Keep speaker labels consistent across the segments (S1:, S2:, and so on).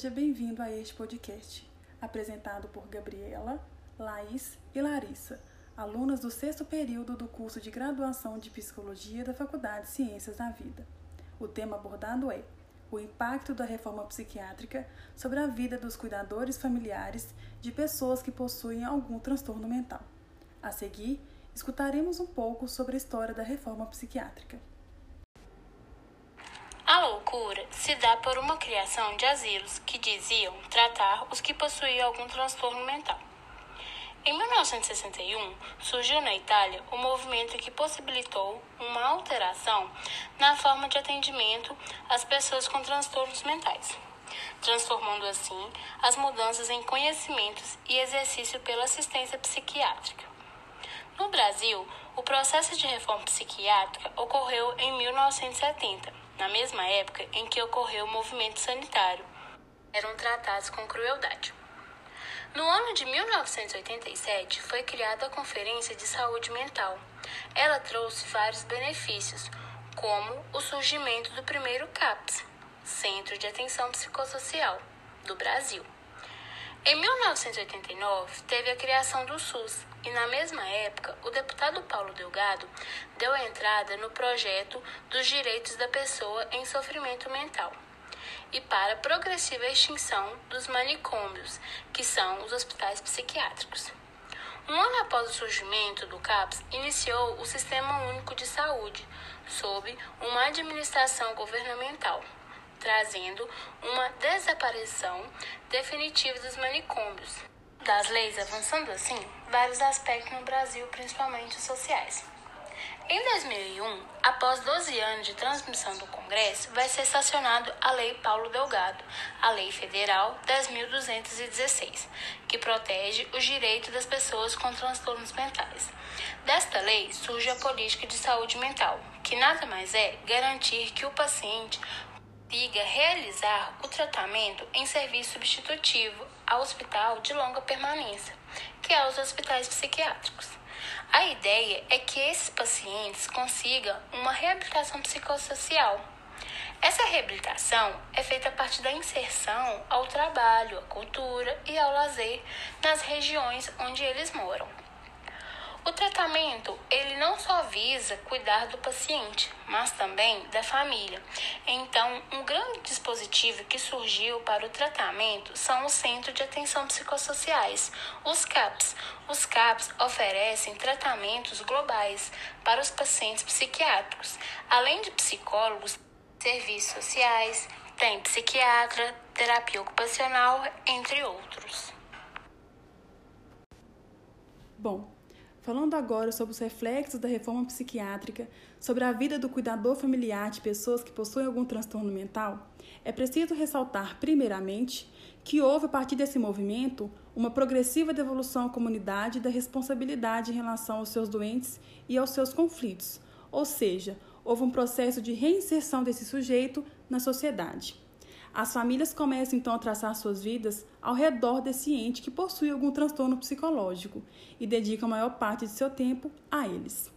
S1: seja bem-vindo a este podcast, apresentado por Gabriela, Laís e Larissa, alunas do sexto período do curso de graduação de Psicologia da Faculdade de Ciências da Vida. O tema abordado é o impacto da reforma psiquiátrica sobre a vida dos cuidadores familiares de pessoas que possuem algum transtorno mental. A seguir, escutaremos um pouco sobre a história da reforma psiquiátrica.
S2: A loucura se dá por uma criação de asilos que diziam tratar os que possuíam algum transtorno mental. Em 1961, surgiu na Itália o um movimento que possibilitou uma alteração na forma de atendimento às pessoas com transtornos mentais, transformando assim as mudanças em conhecimentos e exercício pela assistência psiquiátrica. No Brasil, o processo de reforma psiquiátrica ocorreu em 1970, na mesma época em que ocorreu o movimento sanitário. Eram tratados com crueldade. No ano de 1987, foi criada a Conferência de Saúde Mental. Ela trouxe vários benefícios, como o surgimento do primeiro CAPS, Centro de Atenção Psicossocial, do Brasil. Em 1989, teve a criação do SUS e, na mesma época, o deputado Paulo Delgado deu entrada no projeto dos direitos da pessoa em sofrimento mental e para a progressiva extinção dos manicômios, que são os hospitais psiquiátricos. Um ano após o surgimento do CAPS, iniciou o Sistema Único de Saúde, sob uma administração governamental trazendo uma desaparição definitiva dos manicômios. Das leis avançando assim, vários aspectos no Brasil, principalmente os sociais. Em 2001, após 12 anos de transmissão do Congresso, vai ser sancionado a Lei Paulo Delgado, a Lei Federal 10.216, que protege os direitos das pessoas com transtornos mentais. Desta lei surge a política de saúde mental, que nada mais é garantir que o paciente consiga realizar o tratamento em serviço substitutivo ao hospital de longa permanência, que é os hospitais psiquiátricos. A ideia é que esses pacientes consigam uma reabilitação psicossocial. Essa reabilitação é feita a partir da inserção ao trabalho, à cultura e ao lazer nas regiões onde eles moram. O tratamento, ele não só visa cuidar do paciente, mas também da família. Então, um grande dispositivo que surgiu para o tratamento são os Centros de Atenção Psicossociais, os CAPS. Os CAPS oferecem tratamentos globais para os pacientes psiquiátricos, além de psicólogos, serviços sociais, tem psiquiatra, terapia ocupacional, entre outros.
S1: Bom, Falando agora sobre os reflexos da reforma psiquiátrica sobre a vida do cuidador familiar de pessoas que possuem algum transtorno mental, é preciso ressaltar, primeiramente, que houve, a partir desse movimento, uma progressiva devolução à comunidade da responsabilidade em relação aos seus doentes e aos seus conflitos, ou seja, houve um processo de reinserção desse sujeito na sociedade. As famílias começam então a traçar suas vidas ao redor desse ente que possui algum transtorno psicológico e dedicam a maior parte de seu tempo a eles.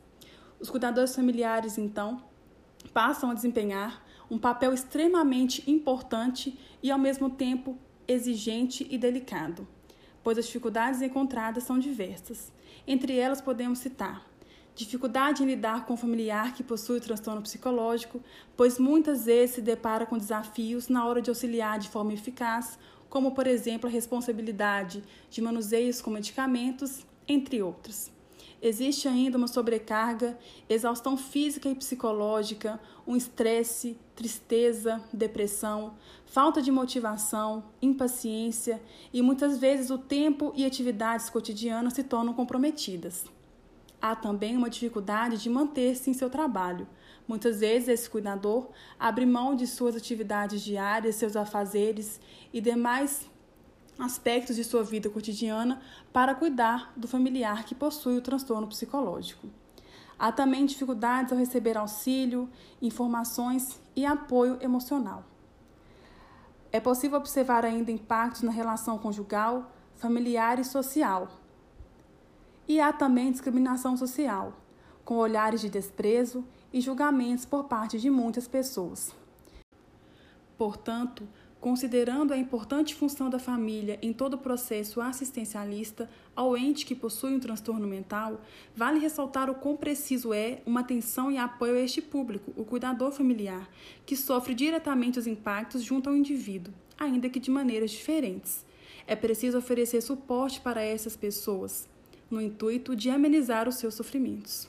S1: Os cuidadores familiares, então, passam a desempenhar um papel extremamente importante e, ao mesmo tempo, exigente e delicado, pois as dificuldades encontradas são diversas. Entre elas, podemos citar dificuldade em lidar com o familiar que possui transtorno psicológico, pois muitas vezes se depara com desafios na hora de auxiliar de forma eficaz, como, por exemplo, a responsabilidade de manuseios com medicamentos, entre outros. Existe ainda uma sobrecarga, exaustão física e psicológica, um estresse, tristeza, depressão, falta de motivação, impaciência e muitas vezes o tempo e atividades cotidianas se tornam comprometidas. Há também uma dificuldade de manter-se em seu trabalho. Muitas vezes esse cuidador abre mão de suas atividades diárias, seus afazeres e demais aspectos de sua vida cotidiana para cuidar do familiar que possui o transtorno psicológico. Há também dificuldades ao receber auxílio, informações e apoio emocional. É possível observar ainda impactos na relação conjugal, familiar e social, e há também discriminação social, com olhares de desprezo e julgamentos por parte de muitas pessoas. Portanto, considerando a importante função da família em todo o processo assistencialista ao ente que possui um transtorno mental, vale ressaltar o quão preciso é uma atenção e apoio a este público, o cuidador familiar, que sofre diretamente os impactos junto ao indivíduo, ainda que de maneiras diferentes. É preciso oferecer suporte para essas pessoas, no intuito de amenizar os seus sofrimentos.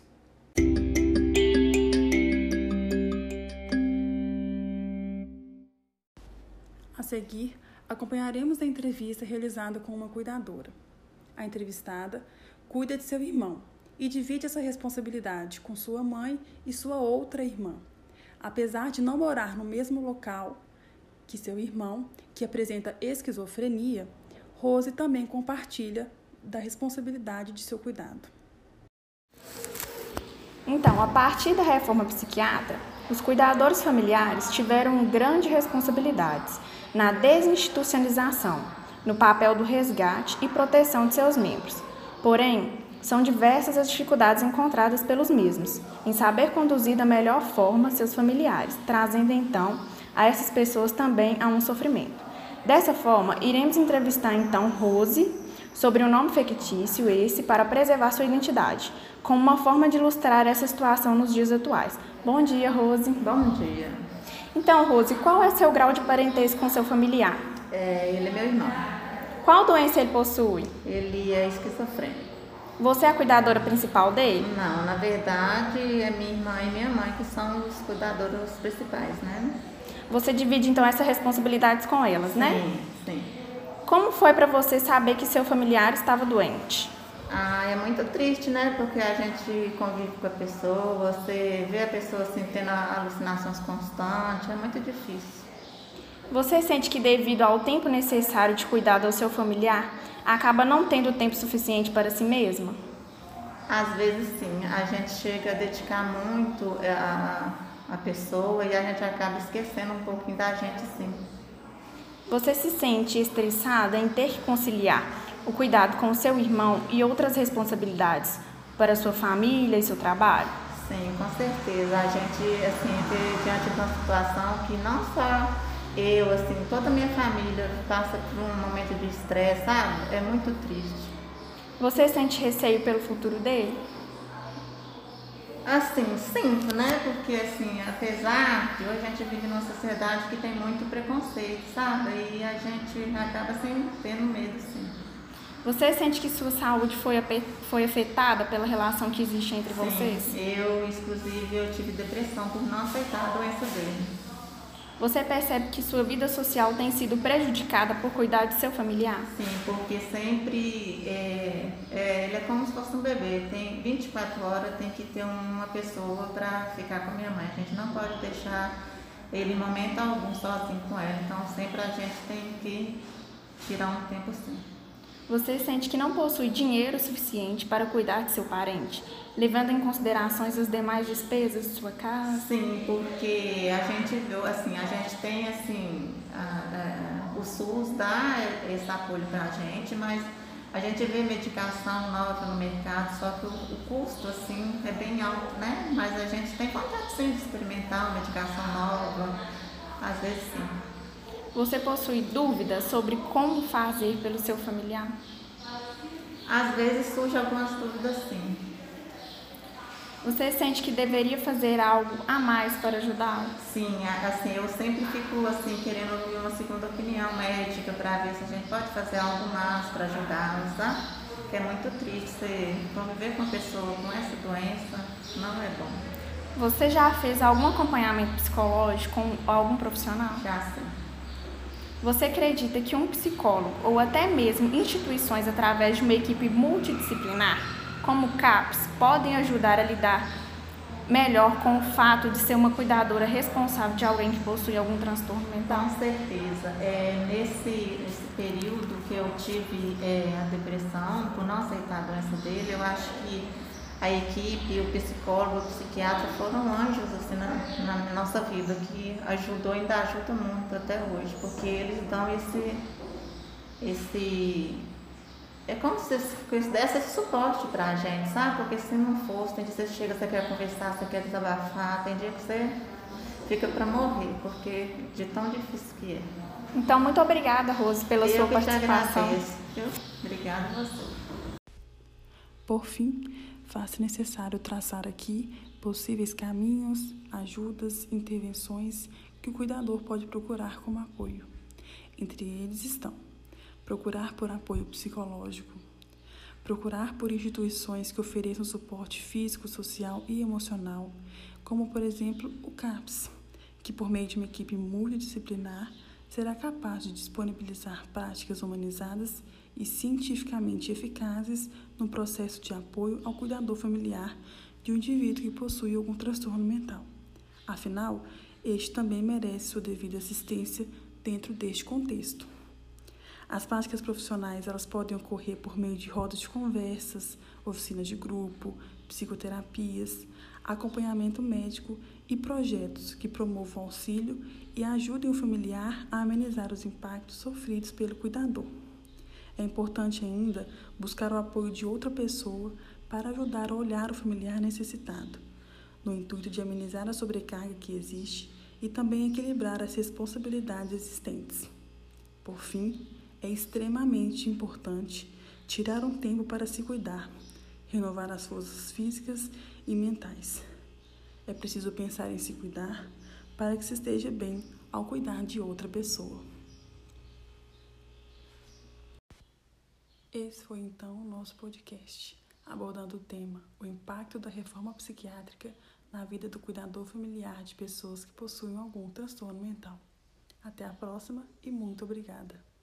S1: A seguir, acompanharemos a entrevista realizada com uma cuidadora. A entrevistada cuida de seu irmão e divide essa responsabilidade com sua mãe e sua outra irmã. Apesar de não morar no mesmo local que seu irmão, que apresenta esquizofrenia, Rose também compartilha da responsabilidade de seu cuidado.
S3: Então, a partir da reforma psiquiatra, os cuidadores familiares tiveram grandes responsabilidades na desinstitucionalização, no papel do resgate e proteção de seus membros. Porém, são diversas as dificuldades encontradas pelos mesmos em saber conduzir da melhor forma seus familiares, trazendo então a essas pessoas também a um sofrimento. Dessa forma, iremos entrevistar então Rose sobre um nome fictício esse para preservar sua identidade, como uma forma de ilustrar essa situação nos dias atuais. Bom dia, Rose.
S4: Bom dia.
S3: Então, Rose, qual é seu grau de parentesco com seu familiar?
S4: É, ele é meu irmão.
S3: Qual doença ele possui?
S4: Ele é esquizofrênico.
S3: Você é a cuidadora principal dele?
S4: Não, na verdade é minha irmã e minha mãe que são os cuidadores principais, né?
S3: Você divide então essas responsabilidades com elas,
S4: sim,
S3: né?
S4: Sim, sim.
S3: Como foi para você saber que seu familiar estava doente?
S4: Ah, é muito triste, né? Porque a gente convive com a pessoa, você vê a pessoa assim tendo alucinações constantes, é muito difícil.
S3: Você sente que devido ao tempo necessário de cuidar do seu familiar, acaba não tendo tempo suficiente para si mesma?
S4: Às vezes sim, a gente chega a dedicar muito é, a, a pessoa e a gente acaba esquecendo um pouquinho da gente sim.
S3: Você se sente estressada em ter que conciliar o cuidado com o seu irmão e outras responsabilidades para sua família e seu trabalho?
S4: Sim, com certeza. A gente, assim, diante de uma situação que não só eu, assim, toda a minha família passa por um momento de estresse, sabe? É muito triste.
S3: Você sente receio pelo futuro dele?
S4: Assim, sinto, né? Porque, assim, apesar de hoje a gente vive numa sociedade que tem muito preconceito, sabe? E a gente acaba sempre tendo medo, sim.
S3: Você sente que sua saúde foi, foi afetada pela relação que existe entre
S4: sim,
S3: vocês?
S4: eu, inclusive, eu tive depressão por não aceitar a doença dele.
S3: Você percebe que sua vida social tem sido prejudicada por cuidar de seu familiar?
S4: Sim, porque sempre é, é, ele é como se fosse um bebê. Tem 24 horas, tem que ter uma pessoa para ficar com a minha mãe. A gente não pode deixar ele em momento algum sozinho com ela. Então sempre a gente tem que tirar um tempo sim.
S3: Você sente que não possui dinheiro suficiente para cuidar de seu parente, levando em considerações as demais despesas de sua casa?
S4: Sim, porque a gente viu, assim, a gente tem, assim, a, a, o SUS dá esse apoio para a gente, mas a gente vê medicação nova no mercado, só que o, o, custo, assim, é bem alto, né? Mas a gente tem vontade, sim, de experimentar uma medicação nova, às vezes sim.
S3: Você possui dúvidas sobre como fazer pelo seu familiar?
S4: Às vezes surge algumas dúvidas sim.
S3: Você sente que deveria fazer algo a mais para ajudá-lo?
S4: Sim, assim, eu sempre fico assim querendo ouvir uma segunda opinião médica para ver se a gente pode fazer algo mais para ajudá-los, tá? Que é muito triste você conviver com uma pessoa com essa doença, não é bom.
S3: Você já fez algum acompanhamento psicológico com algum profissional?
S4: Já sim.
S3: Você acredita que um psicólogo ou até mesmo instituições através de uma equipe multidisciplinar, como CAPS, podem ajudar a lidar melhor com o fato de ser uma cuidadora responsável de alguém que possui algum transtorno mental?
S4: Com certeza. É, nesse, nesse período que eu tive é, a depressão, por não aceitar a doença dele, eu acho que a equipe, o psicólogo, o psiquiatra foram anjos assim, na, na nossa vida, que ajudou e ainda ajuda muito até hoje, porque eles dão esse. esse é como se eles dessem esse suporte pra gente, sabe? Porque se não fosse, tem dia que você chega, você quer conversar, você quer desabafar, tem dia que você fica para morrer, porque de tão difícil que é.
S3: Então, muito obrigada, Rose, pela
S4: Eu
S3: sua
S4: que
S3: participação.
S4: Te agradeço, viu? Obrigada a você.
S1: Por fim, faz-se necessário traçar aqui possíveis caminhos, ajudas, intervenções que o cuidador pode procurar como apoio. Entre eles estão procurar por apoio psicológico, procurar por instituições que ofereçam suporte físico, social e emocional, como por exemplo o CAPS, que por meio de uma equipe multidisciplinar será capaz de disponibilizar práticas humanizadas e cientificamente eficazes no processo de apoio ao cuidador familiar de um indivíduo que possui algum transtorno mental. Afinal, este também merece sua devida assistência dentro deste contexto. As práticas profissionais elas podem ocorrer por meio de rodas de conversas, oficinas de grupo, psicoterapias, acompanhamento médico e projetos que promovam auxílio e ajudem o familiar a amenizar os impactos sofridos pelo cuidador. É importante ainda buscar o apoio de outra pessoa para ajudar a olhar o familiar necessitado, no intuito de amenizar a sobrecarga que existe e também equilibrar as responsabilidades existentes. Por fim, é extremamente importante tirar um tempo para se cuidar, renovar as forças físicas e mentais. É preciso pensar em se cuidar para que se esteja bem ao cuidar de outra pessoa. Esse foi então o nosso podcast, abordando o tema o impacto da reforma psiquiátrica na vida do cuidador familiar de pessoas que possuem algum transtorno mental. Até a próxima e muito obrigada!